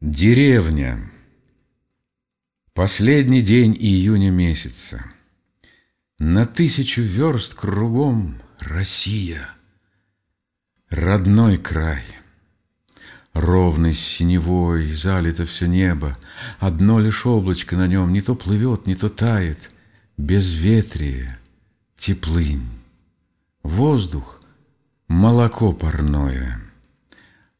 Деревня. Последний день июня месяца. На тысячу верст кругом Россия. Родной край. Ровный синевой залито все небо. Одно лишь облачко на нем не то плывет, не то тает. Безветрие, теплынь. Воздух — молоко парное.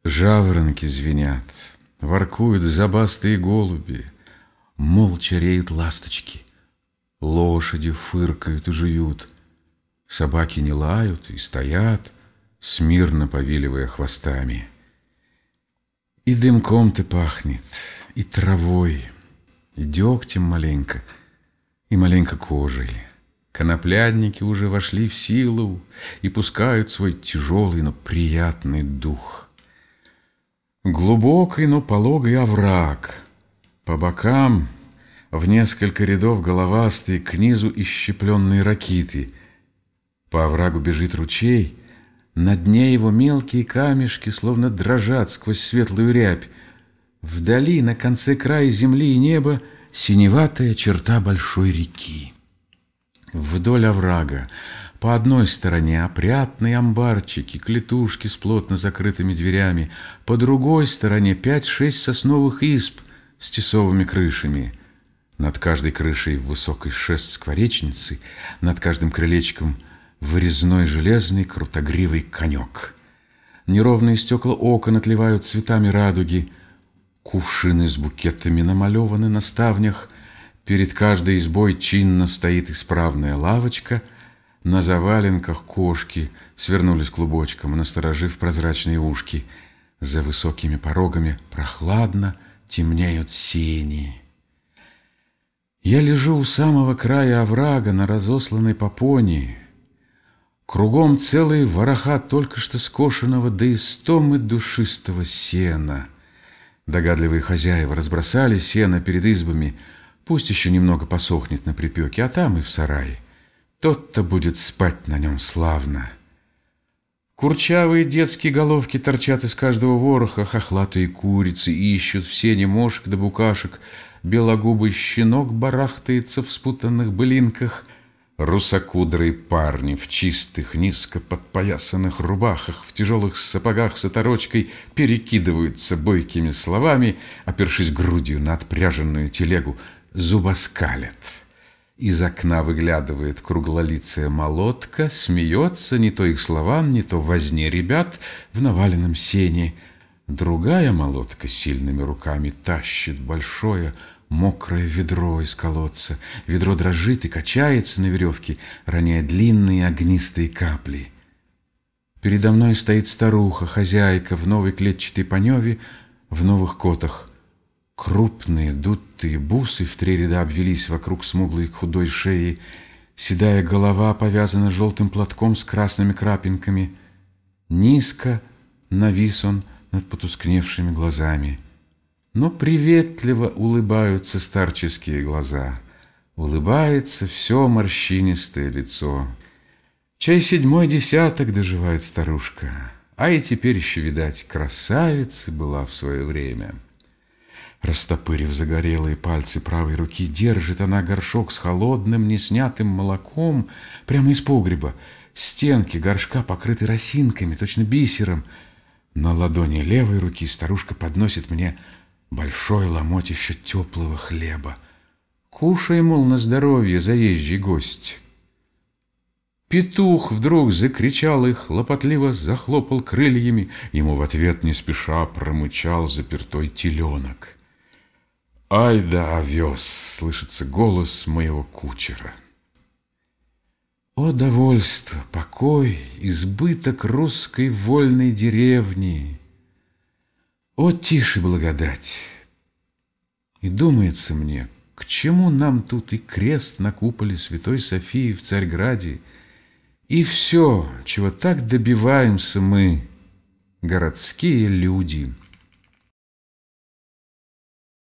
Жаворонки звенят — Воркуют забастые голуби, Молча реют ласточки, Лошади фыркают и жуют, Собаки не лают и стоят, Смирно повиливая хвостами. И дымком-то пахнет, и травой, И дегтем маленько, и маленько кожей. Коноплядники уже вошли в силу И пускают свой тяжелый, но приятный дух — Глубокий, но пологий овраг. По бокам в несколько рядов головастые к низу исщепленные ракиты. По оврагу бежит ручей, на дне его мелкие камешки словно дрожат сквозь светлую рябь. Вдали, на конце края земли и неба, синеватая черта большой реки. Вдоль оврага по одной стороне опрятные амбарчики, клетушки с плотно закрытыми дверями, по другой стороне пять-шесть сосновых изб с тесовыми крышами. Над каждой крышей высокой шест скворечницы, над каждым крылечком вырезной железный крутогривый конек. Неровные стекла окон отливают цветами радуги, кувшины с букетами намалеваны на ставнях, перед каждой избой чинно стоит исправная лавочка — на заваленках кошки свернулись клубочком, насторожив прозрачные ушки. За высокими порогами прохладно темнеют сени. Я лежу у самого края оврага на разосланной попоне. Кругом целые вороха только что скошенного до истомы душистого сена. Догадливые хозяева разбросали сено перед избами, пусть еще немного посохнет на припеке, а там и в сарае. Тот-то будет спать на нем славно. Курчавые детские головки торчат из каждого вороха, хохлатые курицы ищут в сене мошек да букашек, белогубый щенок барахтается в спутанных былинках, русокудрые парни в чистых, низко подпоясанных рубахах, в тяжелых сапогах с оторочкой перекидываются бойкими словами, опершись грудью на отпряженную телегу, зубоскалят. Из окна выглядывает круглолицая молотка, смеется не то их словам, не то возне ребят в наваленном сене. Другая молотка сильными руками тащит большое мокрое ведро из колодца. Ведро дрожит и качается на веревке, роняя длинные огнистые капли. Передо мной стоит старуха, хозяйка в новой клетчатой паневе, в новых котах. Крупные дутые бусы в три ряда обвелись вокруг смуглой худой шеи. Седая голова повязана желтым платком с красными крапинками. Низко навис он над потускневшими глазами. Но приветливо улыбаются старческие глаза. Улыбается все морщинистое лицо. Чай седьмой десяток доживает старушка, а и теперь еще, видать, красавица была в свое время. Растопырив загорелые пальцы правой руки, держит она горшок с холодным, неснятым молоком прямо из погреба. Стенки горшка покрыты росинками, точно бисером. На ладони левой руки старушка подносит мне большой ломоть еще теплого хлеба. Кушай, мол, на здоровье, заезжий гость. Петух вдруг закричал и хлопотливо захлопал крыльями. Ему в ответ не спеша промычал запертой теленок. «Ай да овес!» — слышится голос моего кучера. О довольство, покой, избыток русской вольной деревни! О тише благодать! И думается мне, к чему нам тут и крест на куполе Святой Софии в Царьграде, и все, чего так добиваемся мы, городские люди —